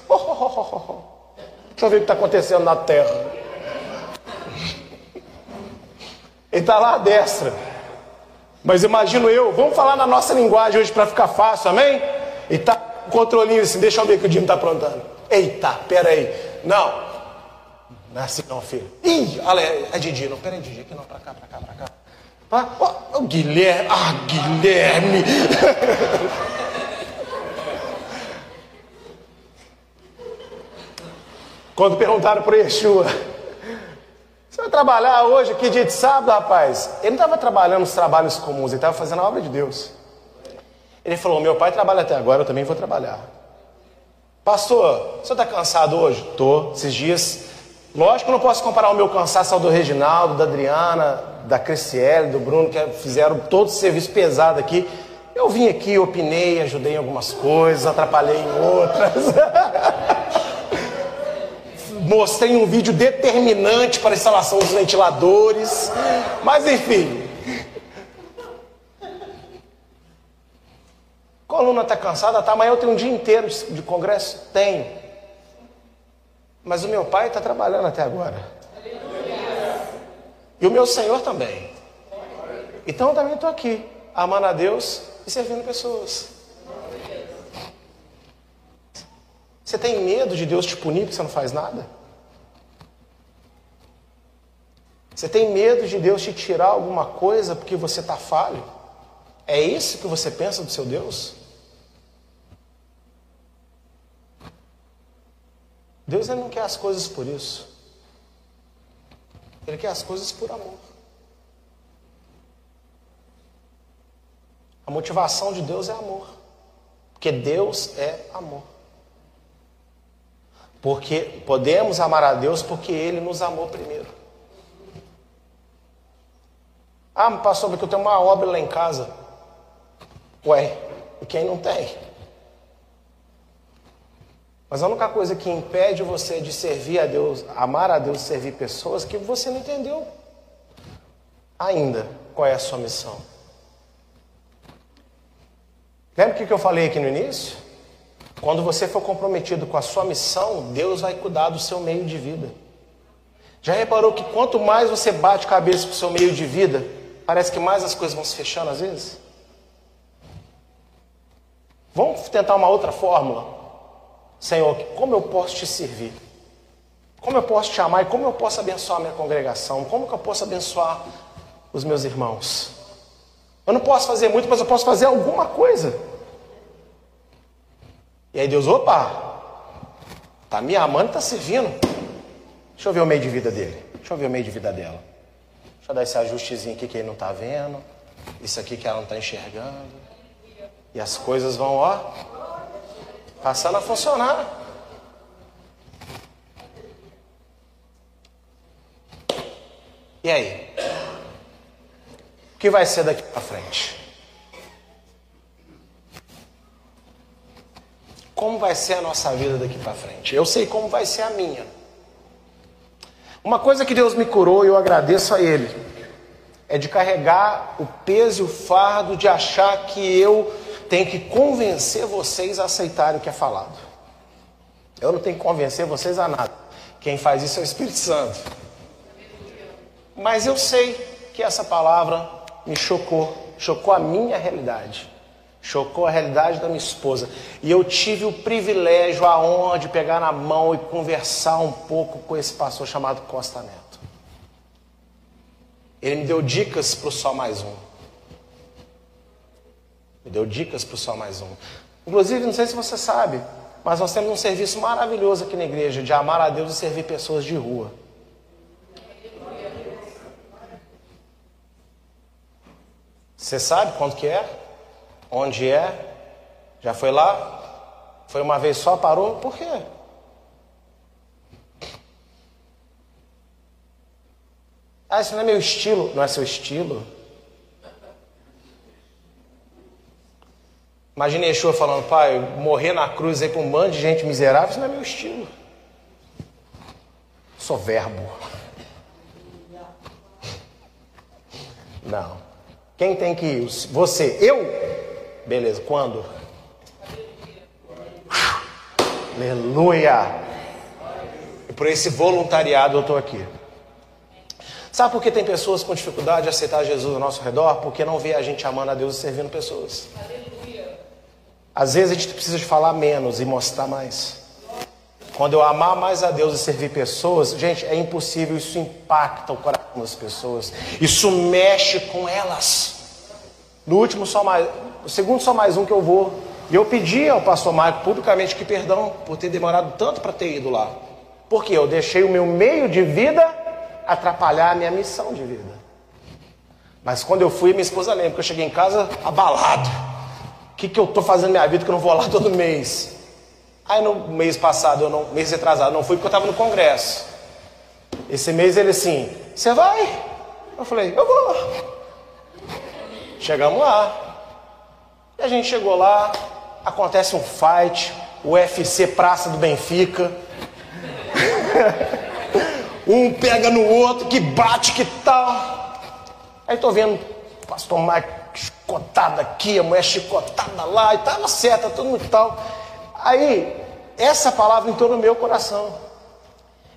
Oh, oh, oh, Deixa eu ver o que está acontecendo na terra. Ele está lá à destra. Mas imagino eu, vamos falar na nossa linguagem hoje para ficar fácil, amém? E tá o controlinho assim, deixa eu ver que o Dino está aprontando. Eita, pera aí. Não. Não é assim não, filho. Ih, olha, é Didi. Não, pera aí, Didi, aqui não, para cá, para cá, para cá. Ah, oh, oh, Guilherme, ah, Guilherme. *laughs* Quando perguntaram para Yeshua, você vai trabalhar hoje, que dia de sábado, rapaz? Ele não estava trabalhando os trabalhos comuns, ele estava fazendo a obra de Deus. Ele falou: Meu pai trabalha até agora, eu também vou trabalhar. Pastor, você está cansado hoje? Estou, esses dias. Lógico que não posso comparar o meu cansaço ao do Reginaldo, da Adriana, da Criciele, do Bruno, que fizeram todo esse serviço pesado aqui. Eu vim aqui, opinei, ajudei em algumas coisas, atrapalhei em outras. *laughs* mostrei um vídeo determinante para a instalação dos ventiladores, mas enfim. Coluna está cansada, tá? Amanhã eu tenho um dia inteiro de congresso? Tenho. Mas o meu pai está trabalhando até agora. E o meu Senhor também. Então eu também estou aqui, amando a Deus e servindo pessoas. Você tem medo de Deus te punir porque você não faz nada? Você tem medo de Deus te tirar alguma coisa porque você está falho? É isso que você pensa do seu Deus? Deus não quer as coisas por isso. Ele quer as coisas por amor. A motivação de Deus é amor. Porque Deus é amor. Porque podemos amar a Deus porque Ele nos amou primeiro. Ah, pastor, porque eu tenho uma obra lá em casa. Ué, e quem não tem? Mas a única coisa que impede você de servir a Deus, amar a Deus servir pessoas, é que você não entendeu ainda qual é a sua missão. Lembra o que eu falei aqui no início? Quando você for comprometido com a sua missão, Deus vai cuidar do seu meio de vida. Já reparou que quanto mais você bate cabeça com o seu meio de vida, parece que mais as coisas vão se fechando às vezes? Vamos tentar uma outra fórmula? Senhor, como eu posso te servir? Como eu posso te amar e como eu posso abençoar a minha congregação? Como que eu posso abençoar os meus irmãos? Eu não posso fazer muito, mas eu posso fazer alguma coisa. E aí Deus, opa, tá me amando, tá servindo. Deixa eu ver o meio de vida dele. Deixa eu ver o meio de vida dela. Deixa eu dar esse ajustezinho aqui que ele não está vendo. Isso aqui que ela não está enxergando. E as coisas vão, ó, passando a funcionar. E aí? O que vai ser daqui para frente? Como vai ser a nossa vida daqui para frente? Eu sei como vai ser a minha. Uma coisa que Deus me curou e eu agradeço a Ele é de carregar o peso e o fardo de achar que eu tenho que convencer vocês a aceitarem o que é falado. Eu não tenho que convencer vocês a nada. Quem faz isso é o Espírito Santo. Mas eu sei que essa palavra me chocou, chocou a minha realidade. Chocou a realidade da minha esposa. E eu tive o privilégio, a honra de pegar na mão e conversar um pouco com esse pastor chamado Costa Neto. Ele me deu dicas para o Só Mais Um. Me deu dicas para o Só Mais Um. Inclusive, não sei se você sabe, mas nós temos um serviço maravilhoso aqui na igreja de amar a Deus e servir pessoas de rua. Você sabe quanto que é? Onde é? Já foi lá? Foi uma vez só, parou? Por quê? Ah, isso não é meu estilo. Não é seu estilo? Imagina Yeshua falando, pai, morrer na cruz aí com um bando de gente miserável, isso não é meu estilo. Sou verbo. Não. Quem tem que ir? Você? Eu? Beleza, quando? Aleluia! E por esse voluntariado eu estou aqui. Sabe por que tem pessoas com dificuldade de aceitar Jesus ao nosso redor? Porque não vê a gente amando a Deus e servindo pessoas. Às vezes a gente precisa de falar menos e mostrar mais. Quando eu amar mais a Deus e servir pessoas, gente, é impossível, isso impacta o coração das pessoas. Isso mexe com elas. No último só mais, o segundo só mais um que eu vou. E eu pedi ao pastor Marco publicamente que perdão por ter demorado tanto para ter ido lá. Porque eu deixei o meu meio de vida atrapalhar a minha missão de vida. Mas quando eu fui, minha esposa lembra que eu cheguei em casa abalado. O que, que eu estou fazendo na minha vida que eu não vou lá todo mês? Aí no mês passado, eu não, mês retrasado, não fui porque eu estava no congresso. Esse mês ele assim, você vai? Eu falei, eu vou. Chegamos lá. E a gente chegou lá, acontece um fight, o UFC Praça do Benfica. *laughs* Um pega no outro, que bate, que tal. Aí tô vendo pastor Mike chicotada aqui, a mulher chicotada lá, e tava certa, tudo muito tal. Aí, essa palavra entrou no meu coração.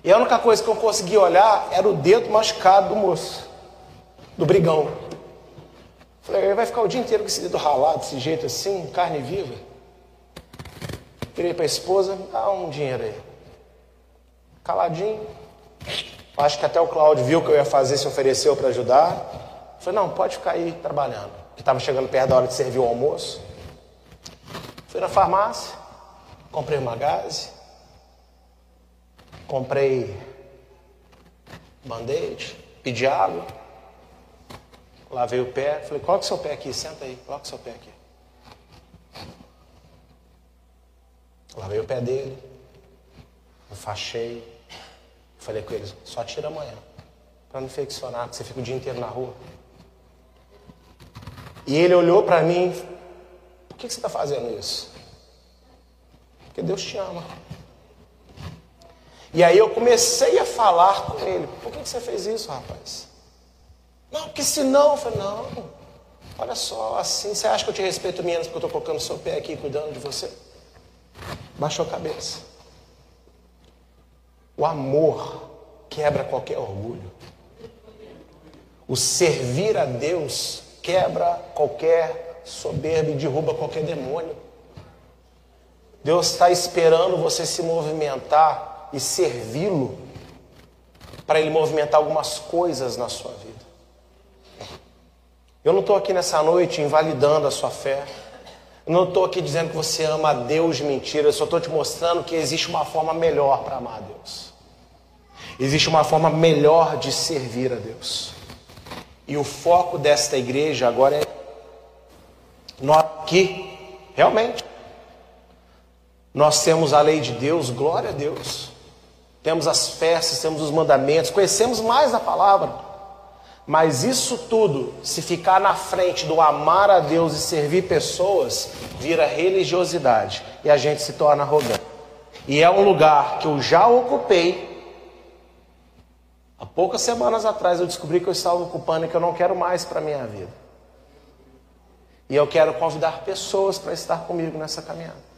E a única coisa que eu consegui olhar era o dedo machucado do moço, do brigão. Falei, vai ficar o dia inteiro com esse dedo ralado, desse jeito assim, carne viva. Virei para a esposa, dá um dinheiro aí. Caladinho, Acho que até o Cláudio viu que eu ia fazer, se ofereceu para ajudar. Falei, não, pode ficar aí trabalhando. Que estava chegando perto da hora de servir o almoço. Fui na farmácia, comprei uma gase, comprei band-aid, pedi água, lavei o pé, falei, coloque seu pé aqui, senta aí, coloque seu pé aqui. Lavei o pé dele, enfaixei, Falei com eles, só tira amanhã. Para não infeccionar, porque você fica o dia inteiro na rua. E ele olhou para mim, por que, você está fazendo isso? Porque Deus te ama. E aí eu comecei a falar com ele, por que, que você fez isso, rapaz? Não, porque senão, eu falei, não, olha só, assim, você acha que eu te respeito menos porque eu estou colocando seu pé aqui cuidando de você? Baixou a cabeça. O amor quebra qualquer orgulho. O servir a Deus quebra qualquer soberba e derruba qualquer demônio. Deus está esperando você se movimentar e servi-lo para ele movimentar algumas coisas na sua vida. Eu não estou aqui nessa noite invalidando a sua fé. Eu não estou aqui dizendo que você ama a Deus de mentira. Eu só estou te mostrando que existe uma forma melhor para amar a Deus. Existe uma forma melhor de servir a Deus. E o foco desta igreja agora é nós aqui, realmente. Nós temos a lei de Deus, glória a Deus. Temos as festas, temos os mandamentos, conhecemos mais a palavra. Mas isso tudo, se ficar na frente do amar a Deus e servir pessoas, vira religiosidade e a gente se torna arrogante. E é um lugar que eu já ocupei Há poucas semanas atrás eu descobri que eu estava ocupando e que eu não quero mais para a minha vida. E eu quero convidar pessoas para estar comigo nessa caminhada.